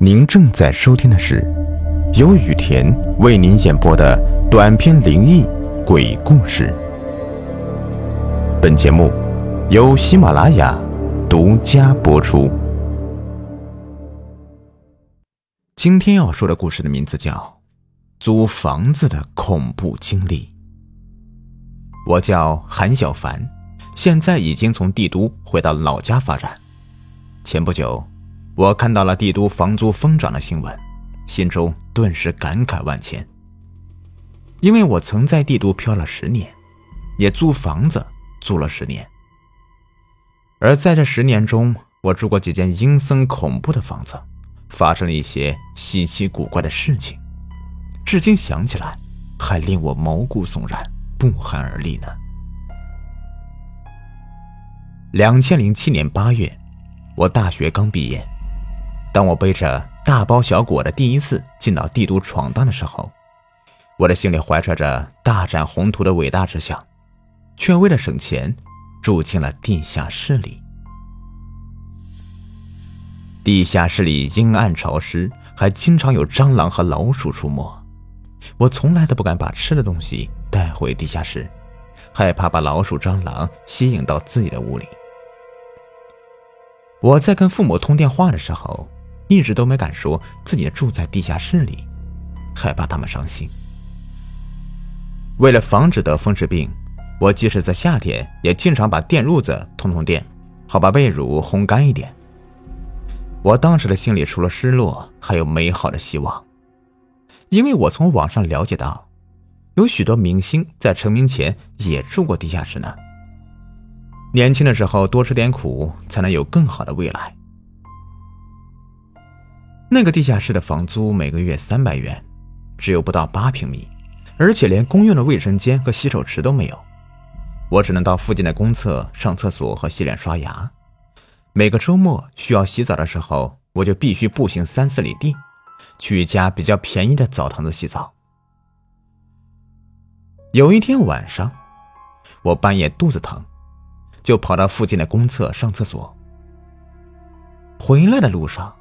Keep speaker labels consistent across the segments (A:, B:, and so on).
A: 您正在收听的是由雨田为您演播的短篇灵异鬼故事。本节目由喜马拉雅独家播出。今天要说的故事的名字叫《租房子的恐怖经历》。我叫韩小凡，现在已经从帝都回到老家发展。前不久。我看到了帝都房租疯涨的新闻，心中顿时感慨万千。因为我曾在帝都漂了十年，也租房子租了十年，而在这十年中，我住过几间阴森恐怖的房子，发生了一些稀奇古怪的事情，至今想起来还令我毛骨悚然、不寒而栗呢。两千零七年八月，我大学刚毕业。当我背着大包小裹的第一次进到帝都闯荡的时候，我的心里怀揣着大展宏图的伟大志向，却为了省钱住进了地下室里。地下室里阴暗潮湿，还经常有蟑螂和老鼠出没。我从来都不敢把吃的东西带回地下室，害怕把老鼠、蟑螂吸引到自己的屋里。我在跟父母通电话的时候。一直都没敢说自己住在地下室里，害怕他们伤心。为了防止得风湿病，我即使在夏天也经常把电褥子通通电，好把被褥烘干一点。我当时的心里除了失落，还有美好的希望，因为我从网上了解到，有许多明星在成名前也住过地下室呢。年轻的时候多吃点苦，才能有更好的未来。那个地下室的房租每个月三百元，只有不到八平米，而且连公用的卫生间和洗手池都没有。我只能到附近的公厕上厕所和洗脸刷牙。每个周末需要洗澡的时候，我就必须步行三四里地，去一家比较便宜的澡堂子洗澡。有一天晚上，我半夜肚子疼，就跑到附近的公厕上厕所。回来的路上。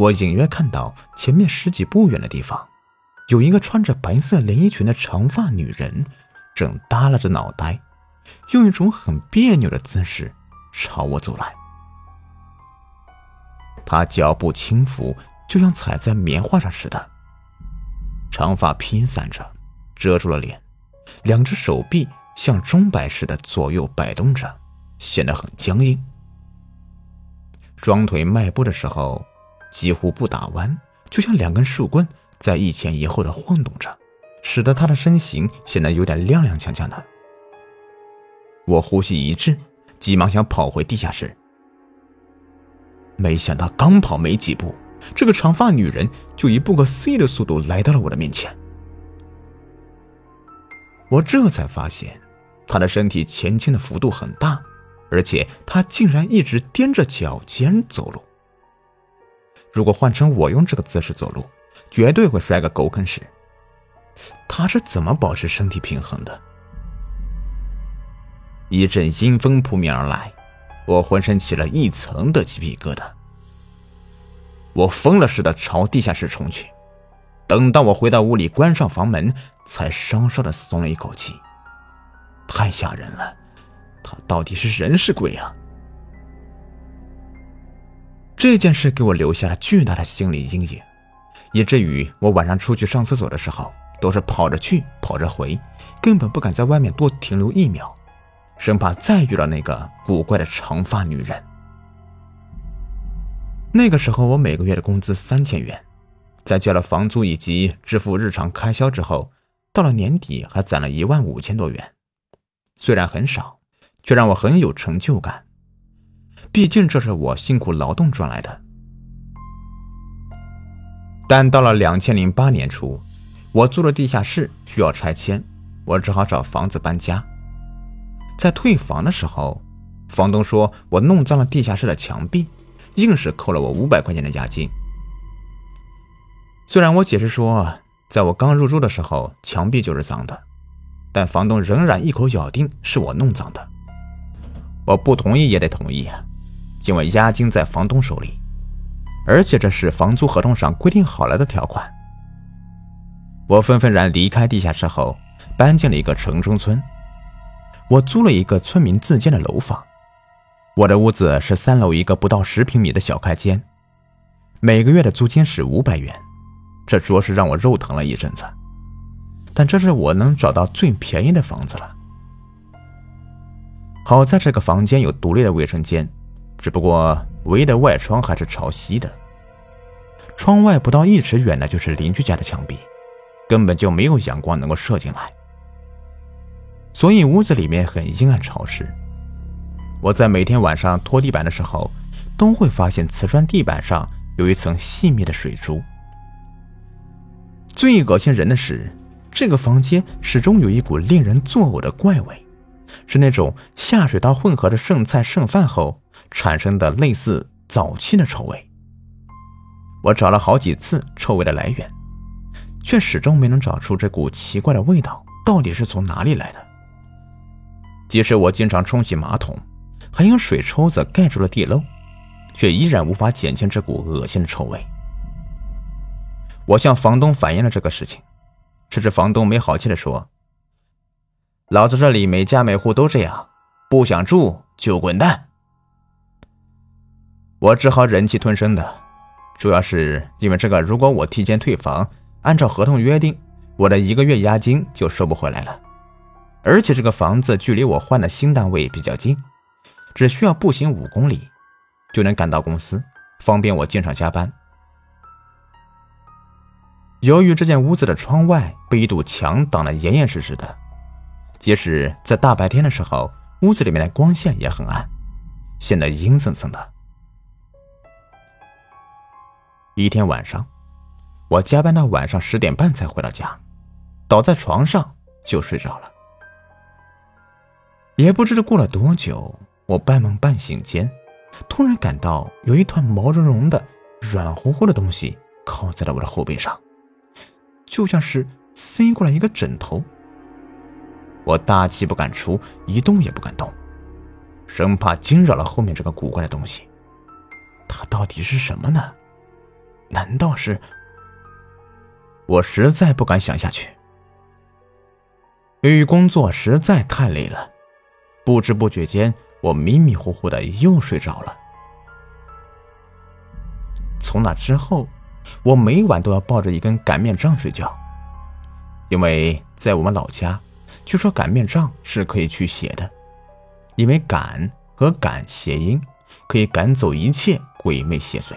A: 我隐约看到前面十几步远的地方，有一个穿着白色连衣裙的长发女人，正耷拉着脑袋，用一种很别扭的姿势朝我走来。她脚步轻浮，就像踩在棉花上似的，长发披散着，遮住了脸，两只手臂像钟摆似的左右摆动着，显得很僵硬。双腿迈步的时候。几乎不打弯，就像两根树棍在一前一后的晃动着，使得他的身形显得有点踉踉跄跄的。我呼吸一滞，急忙想跑回地下室，没想到刚跑没几步，这个长发女人就以不可思议的速度来到了我的面前。我这才发现，她的身体前倾的幅度很大，而且她竟然一直踮着脚尖走路。如果换成我用这个姿势走路，绝对会摔个狗啃屎。他是怎么保持身体平衡的？一阵阴风扑面而来，我浑身起了一层的鸡皮疙瘩。我疯了似的朝地下室冲去。等到我回到屋里，关上房门，才稍稍的松了一口气。太吓人了，他到底是人是鬼啊？这件事给我留下了巨大的心理阴影，以至于我晚上出去上厕所的时候都是跑着去跑着回，根本不敢在外面多停留一秒，生怕再遇到那个古怪的长发女人。那个时候我每个月的工资三千元，在交了房租以及支付日常开销之后，到了年底还攒了一万五千多元，虽然很少，却让我很有成就感。毕竟这是我辛苦劳动赚来的，但到了两千零八年初，我租了地下室需要拆迁，我只好找房子搬家。在退房的时候，房东说我弄脏了地下室的墙壁，硬是扣了我五百块钱的押金。虽然我解释说，在我刚入住的时候墙壁就是脏的，但房东仍然一口咬定是我弄脏的。我不同意也得同意啊。因为押金在房东手里，而且这是房租合同上规定好了的条款。我纷纷然离开地下室后，搬进了一个城中村。我租了一个村民自建的楼房，我的屋子是三楼一个不到十平米的小开间，每个月的租金是五百元，这着实让我肉疼了一阵子。但这是我能找到最便宜的房子了。好在这个房间有独立的卫生间，只不过唯一的外窗还是朝西的，窗外不到一尺远的就是邻居家的墙壁。根本就没有阳光能够射进来，所以屋子里面很阴暗潮湿。我在每天晚上拖地板的时候，都会发现瓷砖地板上有一层细密的水珠。最恶心人的是，这个房间始终有一股令人作呕的怪味，是那种下水道混合的剩菜剩饭后产生的类似沼气的臭味。我找了好几次臭味的来源。却始终没能找出这股奇怪的味道到底是从哪里来的。即使我经常冲洗马桶，还用水抽子盖住了地漏，却依然无法减轻这股恶心的臭味。我向房东反映了这个事情，这时房东没好气地说：“老子这里每家每户都这样，不想住就滚蛋。”我只好忍气吞声的，主要是因为这个，如果我提前退房。按照合同约定，我的一个月押金就收不回来了。而且这个房子距离我换的新单位比较近，只需要步行五公里就能赶到公司，方便我经常加班。由于这间屋子的窗外被一堵墙挡得严严实实的，即使在大白天的时候，屋子里面的光线也很暗，显得阴森森的。一天晚上。我加班到晚上十点半才回到家，倒在床上就睡着了。也不知道过了多久，我半梦半醒间，突然感到有一团毛茸茸的、软乎乎的东西靠在了我的后背上，就像是塞过来一个枕头。我大气不敢出，一动也不敢动，生怕惊扰了后面这个古怪的东西。它到底是什么呢？难道是？我实在不敢想下去。由于工作实在太累了，不知不觉间，我迷迷糊糊的又睡着了。从那之后，我每晚都要抱着一根擀面杖睡觉，因为在我们老家，据说擀面杖是可以驱邪的，因为“擀”和“赶”谐音，可以赶走一切鬼魅邪祟。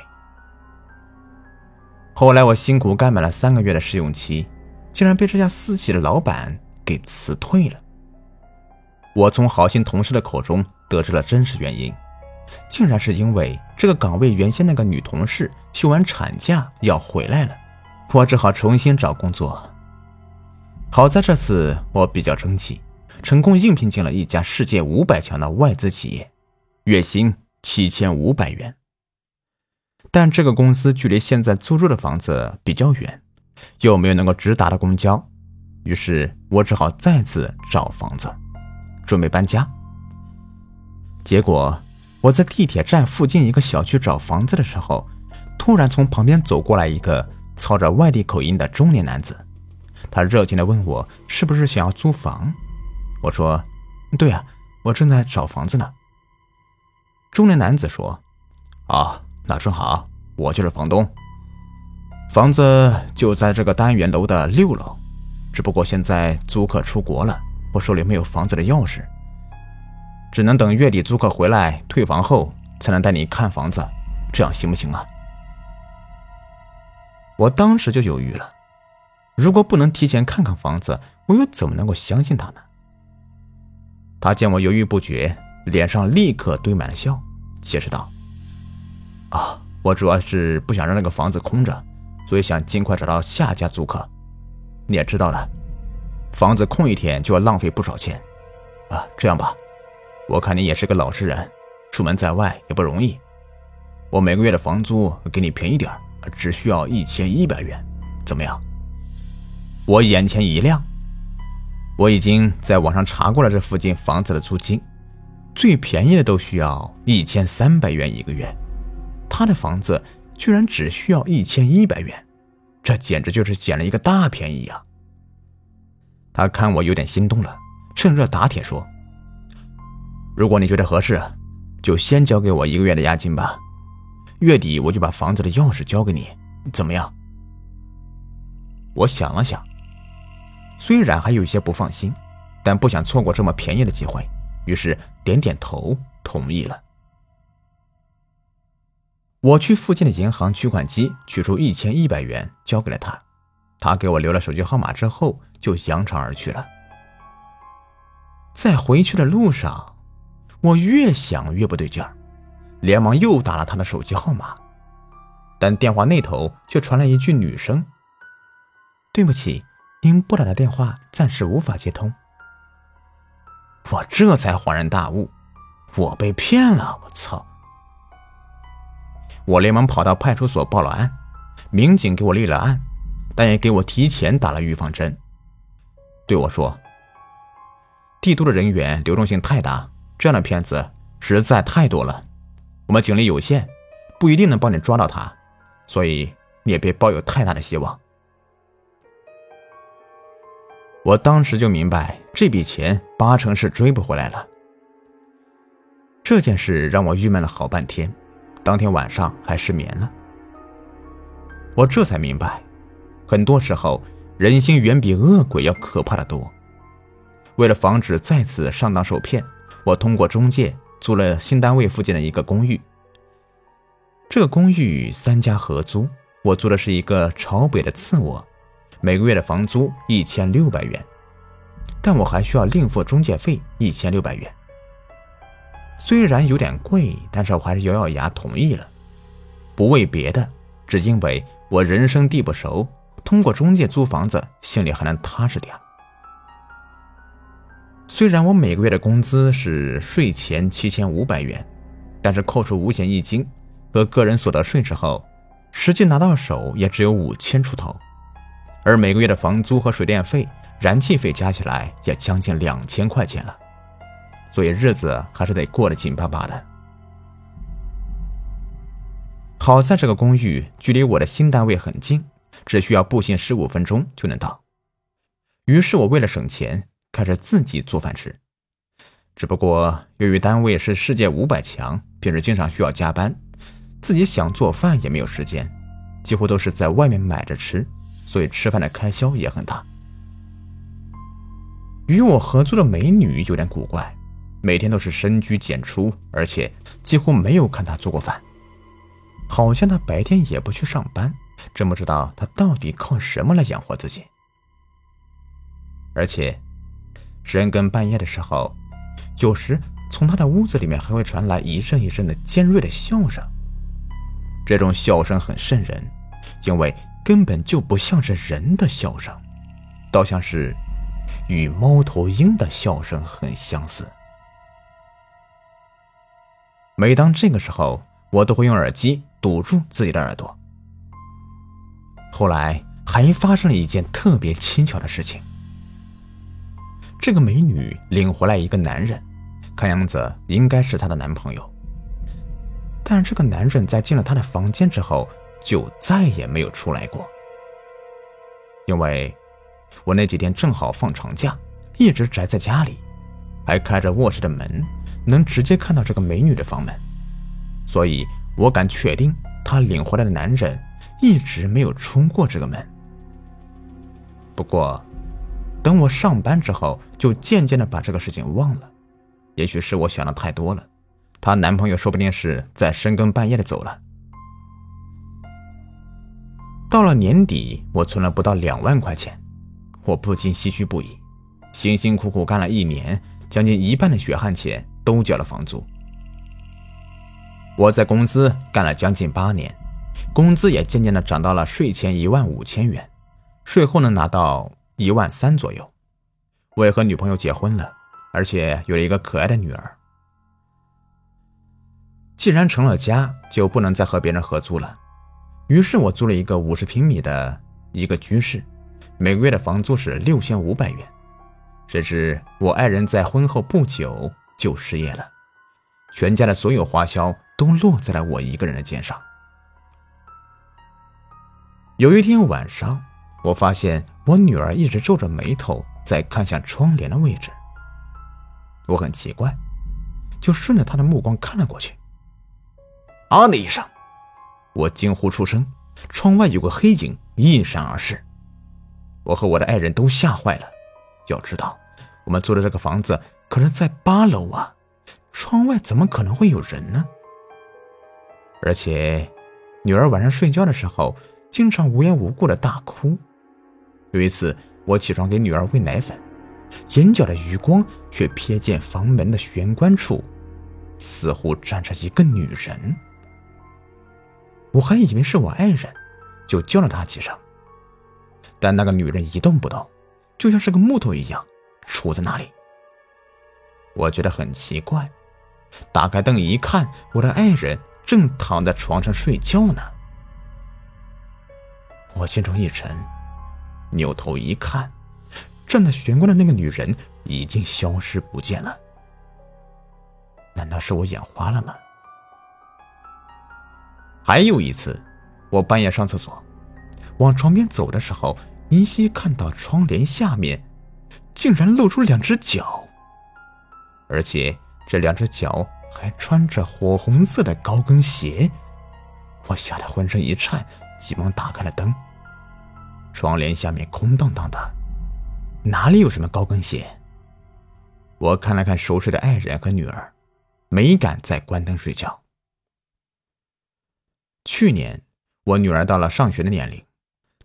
A: 后来我辛苦干满了三个月的试用期，竟然被这家私企的老板给辞退了。我从好心同事的口中得知了真实原因，竟然是因为这个岗位原先那个女同事休完产假要回来了，我只好重新找工作。好在这次我比较争气，成功应聘进了一家世界五百强的外资企业，月薪七千五百元。但这个公司距离现在租住的房子比较远，又没有能够直达的公交，于是我只好再次找房子，准备搬家。结果我在地铁站附近一个小区找房子的时候，突然从旁边走过来一个操着外地口音的中年男子，他热情地问我是不是想要租房。我说：“对呀，我正在找房子呢。”中年男子说：“啊。”那正好，我就是房东。房子就在这个单元楼的六楼，只不过现在租客出国了，我手里没有房子的钥匙，只能等月底租客回来退房后才能带你看房子，这样行不行啊？我当时就犹豫了，如果不能提前看看房子，我又怎么能够相信他呢？他见我犹豫不决，脸上立刻堆满了笑，解释道。啊，我主要是不想让那个房子空着，所以想尽快找到下家租客。你也知道的，房子空一天就要浪费不少钱。啊，这样吧，我看你也是个老实人，出门在外也不容易，我每个月的房租给你便宜点只需要一千一百元，怎么样？我眼前一亮，我已经在网上查过了这附近房子的租金，最便宜的都需要一千三百元一个月。他的房子居然只需要一千一百元，这简直就是捡了一个大便宜啊！他看我有点心动了，趁热打铁说：“如果你觉得合适，就先交给我一个月的押金吧，月底我就把房子的钥匙交给你，怎么样？”我想了想，虽然还有些不放心，但不想错过这么便宜的机会，于是点点头同意了。我去附近的银行取款机取出一千一百元交给了他，他给我留了手机号码之后就扬长而去了。在回去的路上，我越想越不对劲儿，连忙又打了他的手机号码，但电话那头却传来一句女声：“对不起，您拨打的电话暂时无法接通。”我这才恍然大悟，我被骗了！我操！我连忙跑到派出所报了案，民警给我立了案，但也给我提前打了预防针，对我说：“帝都的人员流动性太大，这样的骗子实在太多了，我们警力有限，不一定能帮你抓到他，所以你也别抱有太大的希望。”我当时就明白，这笔钱八成是追不回来了。这件事让我郁闷了好半天。当天晚上还失眠了，我这才明白，很多时候人心远比恶鬼要可怕的多。为了防止再次上当受骗，我通过中介租了新单位附近的一个公寓。这个公寓三家合租，我租的是一个朝北的次卧，每个月的房租一千六百元，但我还需要另付中介费一千六百元。虽然有点贵，但是我还是咬咬牙同意了。不为别的，只因为我人生地不熟，通过中介租房子，心里还能踏实点。虽然我每个月的工资是税前七千五百元，但是扣除五险一金和个人所得税之后，实际拿到手也只有五千出头。而每个月的房租和水电费、燃气费加起来也将近两千块钱了。所以日子还是得过得紧巴巴的。好在这个公寓距离我的新单位很近，只需要步行十五分钟就能到。于是我为了省钱，开始自己做饭吃。只不过由于单位是世界五百强，平时经常需要加班，自己想做饭也没有时间，几乎都是在外面买着吃，所以吃饭的开销也很大。与我合租的美女有点古怪。每天都是深居简出，而且几乎没有看他做过饭，好像他白天也不去上班，真不知道他到底靠什么来养活自己。而且深更半夜的时候，有时从他的屋子里面还会传来一阵一阵的尖锐的笑声，这种笑声很瘆人，因为根本就不像是人的笑声，倒像是与猫头鹰的笑声很相似。每当这个时候，我都会用耳机堵住自己的耳朵。后来还发生了一件特别蹊跷的事情：这个美女领回来一个男人，看样子应该是她的男朋友。但这个男人在进了她的房间之后，就再也没有出来过。因为我那几天正好放长假，一直宅在家里，还开着卧室的门。能直接看到这个美女的房门，所以我敢确定，她领回来的男人一直没有出过这个门。不过，等我上班之后，就渐渐的把这个事情忘了。也许是我想的太多了，她男朋友说不定是在深更半夜的走了。到了年底，我存了不到两万块钱，我不禁唏嘘不已。辛辛苦苦干了一年，将近一半的血汗钱。都交了房租。我在公司干了将近八年，工资也渐渐的涨到了税前一万五千元，税后能拿到一万三左右。我也和女朋友结婚了，而且有了一个可爱的女儿。既然成了家，就不能再和别人合租了。于是我租了一个五十平米的一个居室，每个月的房租是六千五百元。谁知我爱人在婚后不久。就失业了，全家的所有花销都落在了我一个人的肩上。有一天晚上，我发现我女儿一直皱着眉头在看向窗帘的位置。我很奇怪，就顺着她的目光看了过去。啊的一声，我惊呼出声，窗外有个黑影一闪而逝。我和我的爱人都吓坏了。要知道，我们租的这个房子可是在八楼啊，窗外怎么可能会有人呢？而且，女儿晚上睡觉的时候经常无缘无故的大哭。有一次，我起床给女儿喂奶粉，眼角的余光却瞥见房门的玄关处，似乎站着一个女人。我还以为是我爱人，就叫了她几声。但那个女人一动不动，就像是个木头一样杵在那里。我觉得很奇怪，打开灯一看，我的爱人正躺在床上睡觉呢。我心中一沉，扭头一看，站在玄关的那个女人已经消失不见了。难道是我眼花了吗？还有一次，我半夜上厕所，往床边走的时候。依稀看到窗帘下面，竟然露出两只脚，而且这两只脚还穿着火红色的高跟鞋。我吓得浑身一颤，急忙打开了灯。窗帘下面空荡荡的，哪里有什么高跟鞋？我看了看熟睡的爱人和女儿，没敢再关灯睡觉。去年，我女儿到了上学的年龄。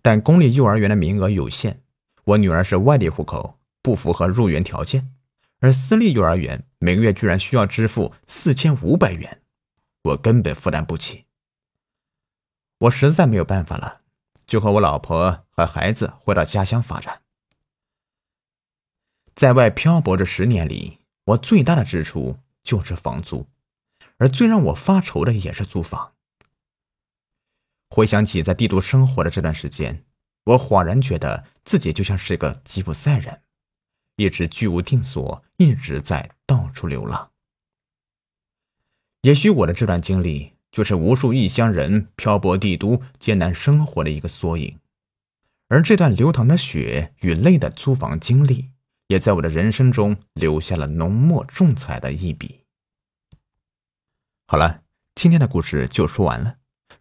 A: 但公立幼儿园的名额有限，我女儿是外地户口，不符合入园条件。而私立幼儿园每个月居然需要支付四千五百元，我根本负担不起。我实在没有办法了，就和我老婆和孩子回到家乡发展。在外漂泊这十年里，我最大的支出就是房租，而最让我发愁的也是租房。回想起在帝都生活的这段时间，我恍然觉得自己就像是个吉普赛人，一直居无定所，一直在到处流浪。也许我的这段经历，就是无数异乡人漂泊帝都艰难生活的一个缩影。而这段流淌着血与泪的租房经历，也在我的人生中留下了浓墨重彩的一笔。好了，今天的故事就说完了。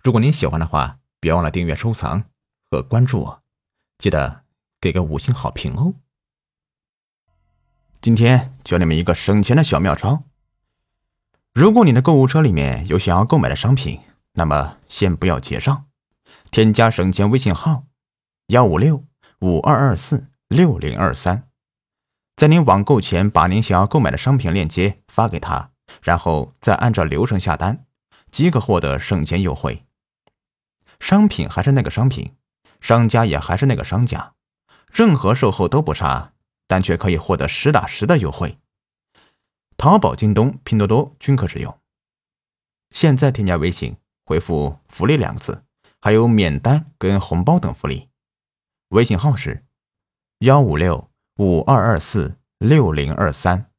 A: 如果您喜欢的话，别忘了订阅、收藏和关注我，记得给个五星好评哦。今天教你们一个省钱的小妙招。如果你的购物车里面有想要购买的商品，那么先不要结账，添加省钱微信号幺五六五二二四六零二三，在您网购前把您想要购买的商品链接发给他，然后再按照流程下单，即可获得省钱优惠。商品还是那个商品，商家也还是那个商家，任何售后都不差，但却可以获得实打实的优惠。淘宝、京东、拼多多均可使用。现在添加微信，回复“福利”两个字，还有免单跟红包等福利。微信号是幺五六五二二四六零二三。